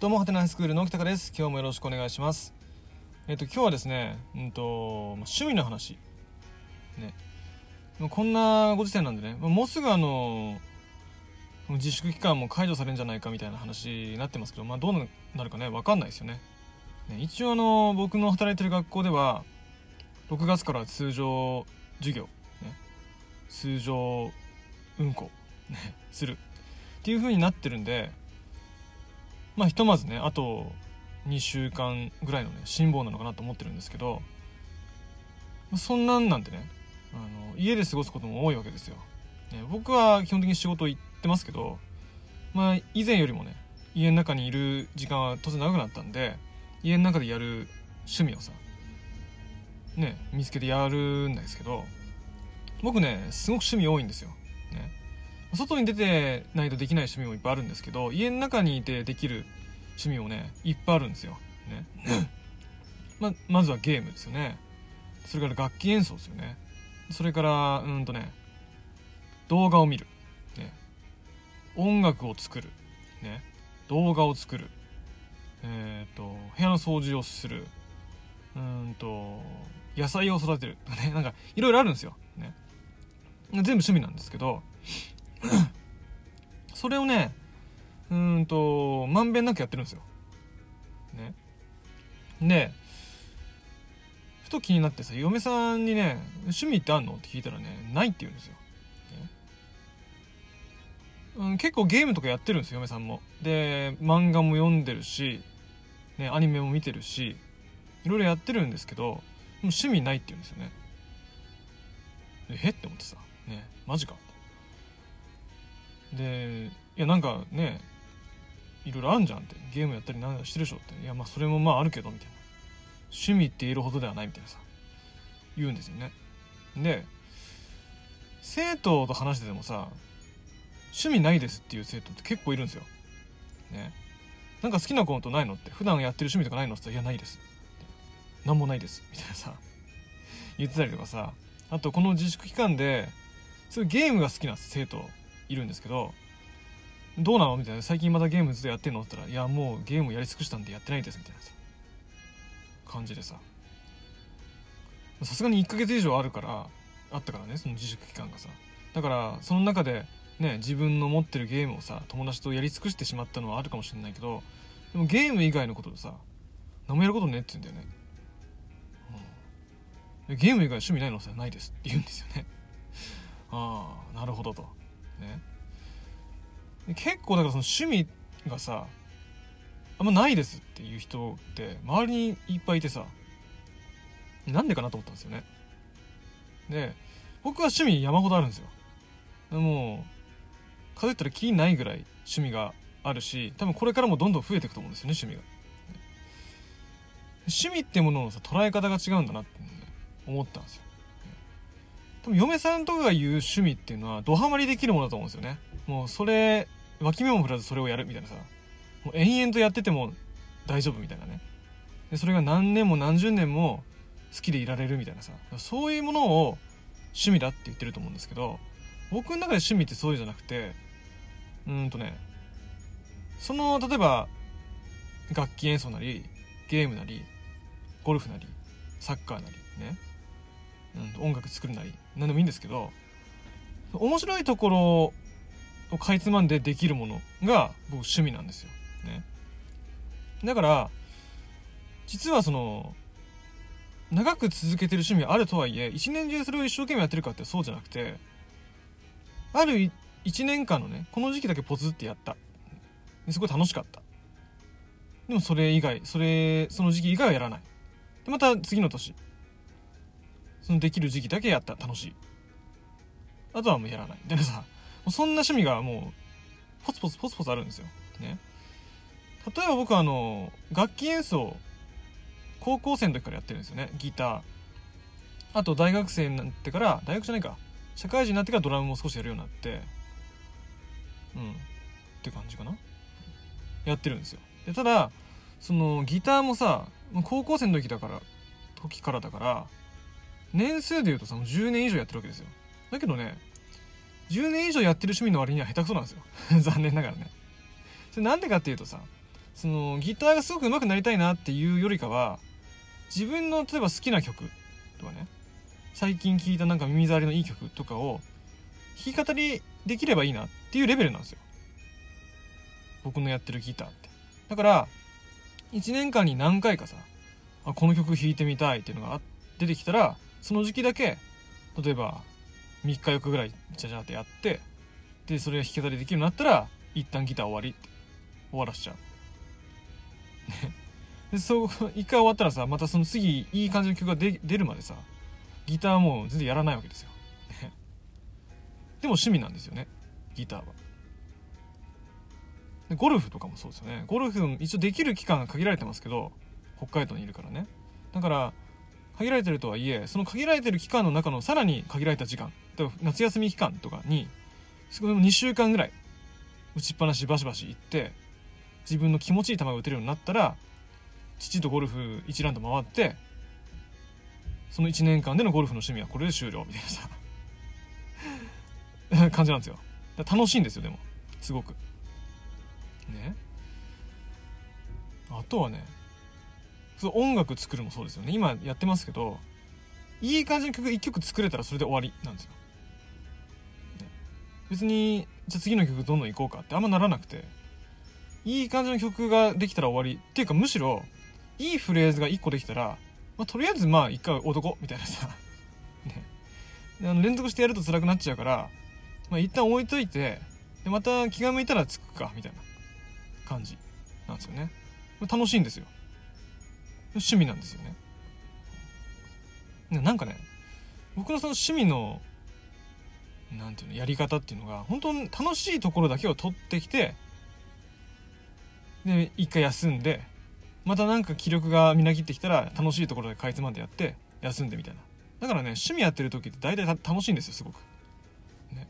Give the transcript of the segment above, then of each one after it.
どうも、はてなスクールの北です。今日もよろしくお願いします。えっ、と、今日はですね、うんと、趣味の話。ね。こんなご時世なんでね、もうすぐあの、自粛期間も解除されるんじゃないかみたいな話になってますけど、まあどうなるかね、わかんないですよね。ね一応あの、僕の働いてる学校では、6月から通常授業、ね、通常運行、ね、するっていう風になってるんで、まあひとまずねあと2週間ぐらいのね辛抱なのかなと思ってるんですけどそんなんなんでねあの家で過ごすことも多いわけですよ、ね、僕は基本的に仕事行ってますけどまあ以前よりもね家の中にいる時間は当然長くなったんで家の中でやる趣味をさね見つけてやるんですけど僕ねすごく趣味多いんですよ。外に出てないとできない趣味もいっぱいあるんですけど家の中にいてできる趣味もねいっぱいあるんですよ、ね。ままずはゲームですよね。それから楽器演奏ですよね。それからうんとね動画を見る、ね、音楽を作る、ね、動画を作る。えっ、ー、と部屋の掃除をする。うんと野菜を育てる。ね。なんかいろいろあるんですよ、ね、全部趣味なんですけどそれをねうんとまんべんなくやってるんですよ。ね。でふと気になってさ嫁さんにね「趣味ってあんの?」って聞いたらね「ない」って言うんですよ。ね、うん、結構ゲームとかやってるんですよ嫁さんも。で漫画も読んでるし、ね、アニメも見てるしいろいろやってるんですけど趣味ないって言うんですよね。え？って思ってさねマジかでいやなんかねいろいろあんじゃんってゲームやったりなんしてるでしょって。いやまあそれもまああるけどみたいな。趣味って言えるほどではないみたいなさ言うんですよね。で生徒と話しててもさ趣味ないですっていう生徒って結構いるんですよ。ね。なんか好きなことないのって普段やってる趣味とかないのって言ったら「いやないです」何もないです。みたいなさ言ってたりとかさ。あとこの自粛期間ですごいゲームが好きな生徒いるんですけどどうなの？みたいな。最近またゲームずっとやってんの？って言ったらいやもうゲームやり尽くしたんでやってないですみたいな。感じでさ。さすがに1ヶ月以上あるからあったからねその自粛期間がさ。だからその中でね自分の持ってるゲームをさ友達とやり尽くしてしまったのはあるかもしれないけどでもゲーム以外のことでさ何もやることねって言うんだよね、うん、ゲーム以外趣味ないのさないですって言うんですよね。ああなるほどと。ね。結構だからその趣味がさあんまないですっていう人って周りにいっぱいいてさなんでかなと思ったんですよね。で僕は趣味山ほどあるんですよ。でもう数えたら気にないぐらい趣味があるし多分これからもどんどん増えていくと思うんですよね趣味が。趣味ってもののさ捉え方が違うんだなって、思ったんですよ。多分嫁さんとかが言う趣味っていうのはドハマりできるものだと思うんですよね。もうそれ脇目も振らずそれをやるみたいなさ。もう延々とやってても大丈夫みたいなね。でそれが何年も何十年も好きでいられるみたいなさ。そういうものを趣味だって言ってると思うんですけど僕の中で趣味ってそういうじゃなくてうんとねその例えば楽器演奏なりゲームなりゴルフなりサッカーなりね、うん、音楽作るなり何でもいいんですけど面白いところをかいつまんでできるものが僕趣味なんですよ。ね。だから、実はその、長く続けてる趣味あるとはいえ、一年中それを一生懸命やってるかってそうじゃなくて、ある一年間のね、この時期だけポツってやった。すごい楽しかった。でもそれ以外、それ、その時期以外はやらない。で、また次の年。そのできる時期だけやった。楽しい。あとはもうやらない。でさ、そんな趣味がもう、ポツポツポツポツあるんですよ。ね。例えば僕はあの、楽器演奏、高校生の時からやってるんですよね。ギター。あと大学生になってから、大学じゃないか。社会人になってからドラムも少しやるようになって、うん。って感じかな。やってるんですよ。で、ただ、そのギターもさ、高校生の時だから、時からだから、年数で言うとさ、もう10年以上やってるわけですよ。だけどね、10年以上やってる趣味の割には下手くそなんですよ。残念ながらね。それなんでかっていうとさそのギターがすごく上手くなりたいなっていうよりかは自分の例えば好きな曲とかね最近聴いたなんか耳障りのいい曲とかを弾き語りできればいいなっていうレベルなんですよ。僕のやってるギターって。だから1年間に何回かさあこの曲弾いてみたいっていうのが出てきたらその時期だけ例えば3日4日ぐらいじゃじゃってやってでそれが弾き語りできるようになったら一旦ギター終わりって終わらしちゃう。でそう一回終わったらさまたその次いい感じの曲が出るまでさギターもう全然やらないわけですよ。でも趣味なんですよね。ギターは。でゴルフとかもそうですよね。ゴルフ一応できる期間が限られてますけど北海道にいるからね。だから限られてるとはいえその限られてる期間の中のさらに限られた時間例えば夏休み期間とかにそこでも2週間ぐらい打ちっぱなしバシバシ行って自分の気持ちいい球が打てるようになったら父とゴルフ一ラウンド回ってその1年間でのゴルフの趣味はこれで終了みたいなさ 感じなんですよ。楽しいんですよでも。すごく。ね。あとはねそう音楽作るもそうですよね。今やってますけどいい感じの曲1曲作れたらそれで終わりなんですよ、別にじゃあ次の曲どんどん行こうかってあんまならなくていい感じの曲ができたら終わり。っていうかむしろいいフレーズが1個できたら、まあ、とりあえずまあ1回男みたいなさ。ね。あの連続してやると辛くなっちゃうから、まあ、一旦置いといてでまた気が向いたらつくかみたいな感じなんですよね。楽しいんですよ。趣味なんですよね。なんかね僕のその趣味の何ていうのやり方っていうのが本当に楽しいところだけを取ってきてで一回休んでまたなんか気力がみなぎってきたら楽しいところでかいつまんでやって休んでみたいな。だからね趣味やってる時って大体楽しいんですよすごく、ね。まあ、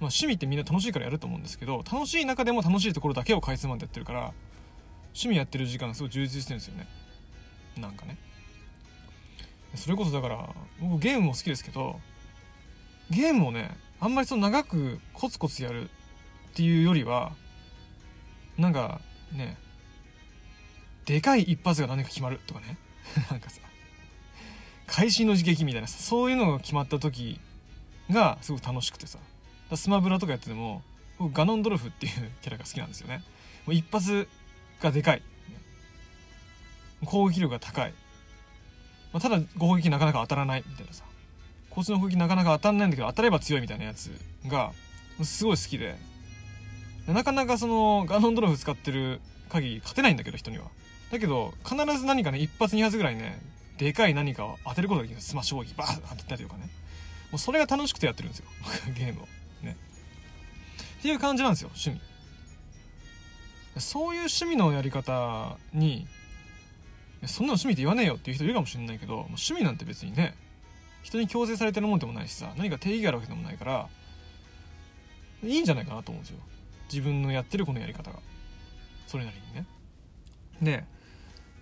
趣味ってみんな楽しいからやると思うんですけど楽しい中でも楽しいところだけをかいつまんでやってるから趣味やってる時間がすごい充実してるんですよね。なんかね。それこそだから僕ゲームも好きですけどゲームをねあんまりその長くコツコツやるっていうよりはなんかねでかい一発が何か決まるとかね。なんかさ会心の刺激みたいなそういうのが決まった時がすごく楽しくてさ。スマブラとかやってても僕ガノンドルフっていうキャラが好きなんですよね。もう一発がでかい。攻撃力が高い、まあ、ただ攻撃なかなか当たらないみたいなさ。こいつの攻撃なかなか当たんないんだけど当たれば強いみたいなやつがすごい好きで。なかなかそのガノンドルフ使ってる限り勝てないんだけど人には。だけど必ず何かね一発二発ぐらいねでかい何かを当てることができるスマッシュ攻撃バーッ当てたりとかね。もうそれが楽しくてやってるんですよ。ゲームを。ね。っていう感じなんですよ趣味。そういう趣味のやり方にそんなの趣味って言わねえよっていう人いるかもしれないけど趣味なんて別にね人に強制されてるもんでもないしさ何か定義があるわけでもないからいいんじゃないかなと思うんですよ。自分のやってるこのやり方が。それなりにね。で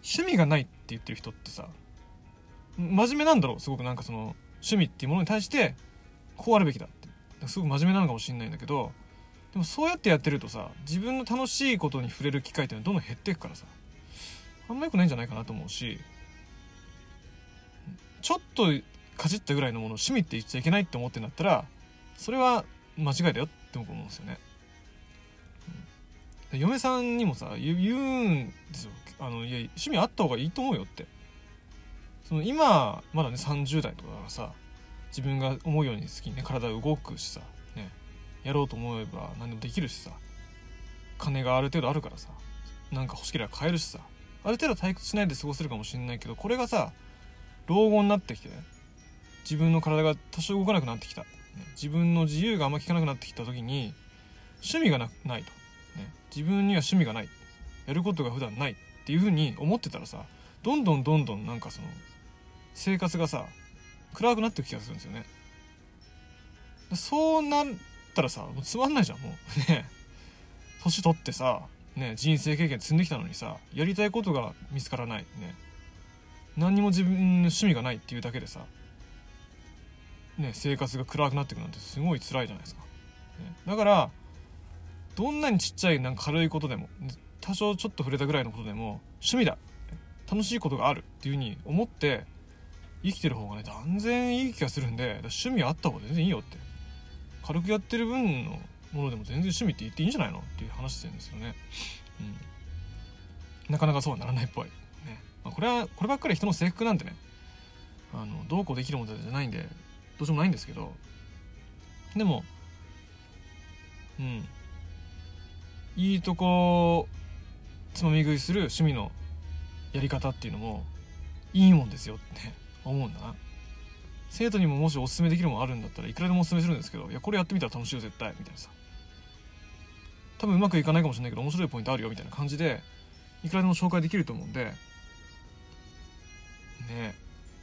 趣味がないって言ってる人ってさ真面目なんだろう。すごくなんかその趣味っていうものに対してこうあるべきだって。すごく真面目なのかもしれないんだけどでもそうやってやってるとさ自分の楽しいことに触れる機会っていうのはどんどん減っていくからさ。あんま良くないんじゃないかなと思うしちょっとかじったぐらいのものを趣味って言っちゃいけないって思ってんだったらそれは間違いだよって思うんですよね、嫁さんにもさ言うんですよ。あのいや趣味あった方がいいと思うよって。その今まだね30代とかだからさ自分が思うように好きにね体動くしさねやろうと思えば何でもできるしさ金がある程度あるからさなんか欲しければ買えるしさある程度退屈しないで過ごせるかもしれないけどこれがさ老後になってきて自分の体が多少動かなくなってきた、自分の自由があんま効かなくなってきた時に趣味がなないと、ね、自分には趣味がない。やることが普段ない。っていうふうに思ってたらさどんどんどんどんなんかその生活がさ暗くなっていく気がするんですよね。そうなったらさもうつまんないじゃんもう。ね年取ってさね、人生経験積んできたのにさやりたいことが見つからないね。何にも自分の趣味がないっていうだけでさ、ね、生活が暗くなっていくなんてすごい辛いじゃないですか、ね、だからどんなにちっちゃいなんか軽いことでも多少ちょっと触れたぐらいのことでも趣味だ。楽しいことがあるっていう風に思って生きてる方がね断然いい気がするんで趣味あった方が全然いいよって。軽くやってる分のものでも全然趣味って言っていいんじゃないのっていう話してるんですよね。うん、なかなかそうはならないっぽい。ね。まあ、これはこればっかり人の制服なんてねあのどうこうできるものじゃないんでどうしようもないんですけど。でもうん。いいとこつまみ食いする趣味のやり方っていうのもいいもんですよって 思うんだな。生徒にももしおすすめできるものあるんだったらいくらでもおすすめするんですけどいやこれやってみたら楽しいよ絶対。みたいなさ。多分うまくいかないかもしれないけど面白いポイントあるよみたいな感じでいくらでも紹介できると思うんでね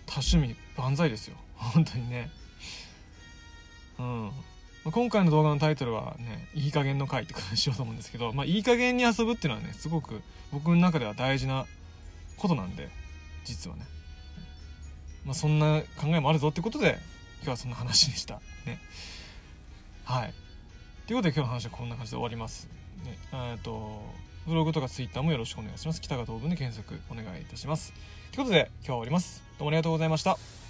多趣味万歳ですよ。本当にね。うん。今回の動画のタイトルはね「いい加減の回」ってことにしようと思うんですけどまあいい加減に遊ぶっていうのはねすごく僕の中では大事なことなんで実はね。まあそんな考えもあるぞってことで今日はそんな話でした。ね。はい。ということで今日の話はこんな感じで終わります。ねえっとブログとかツイッターもよろしくお願いします。北が東文で検索お願いいたします。ということで今日は終わります。どうもありがとうございました。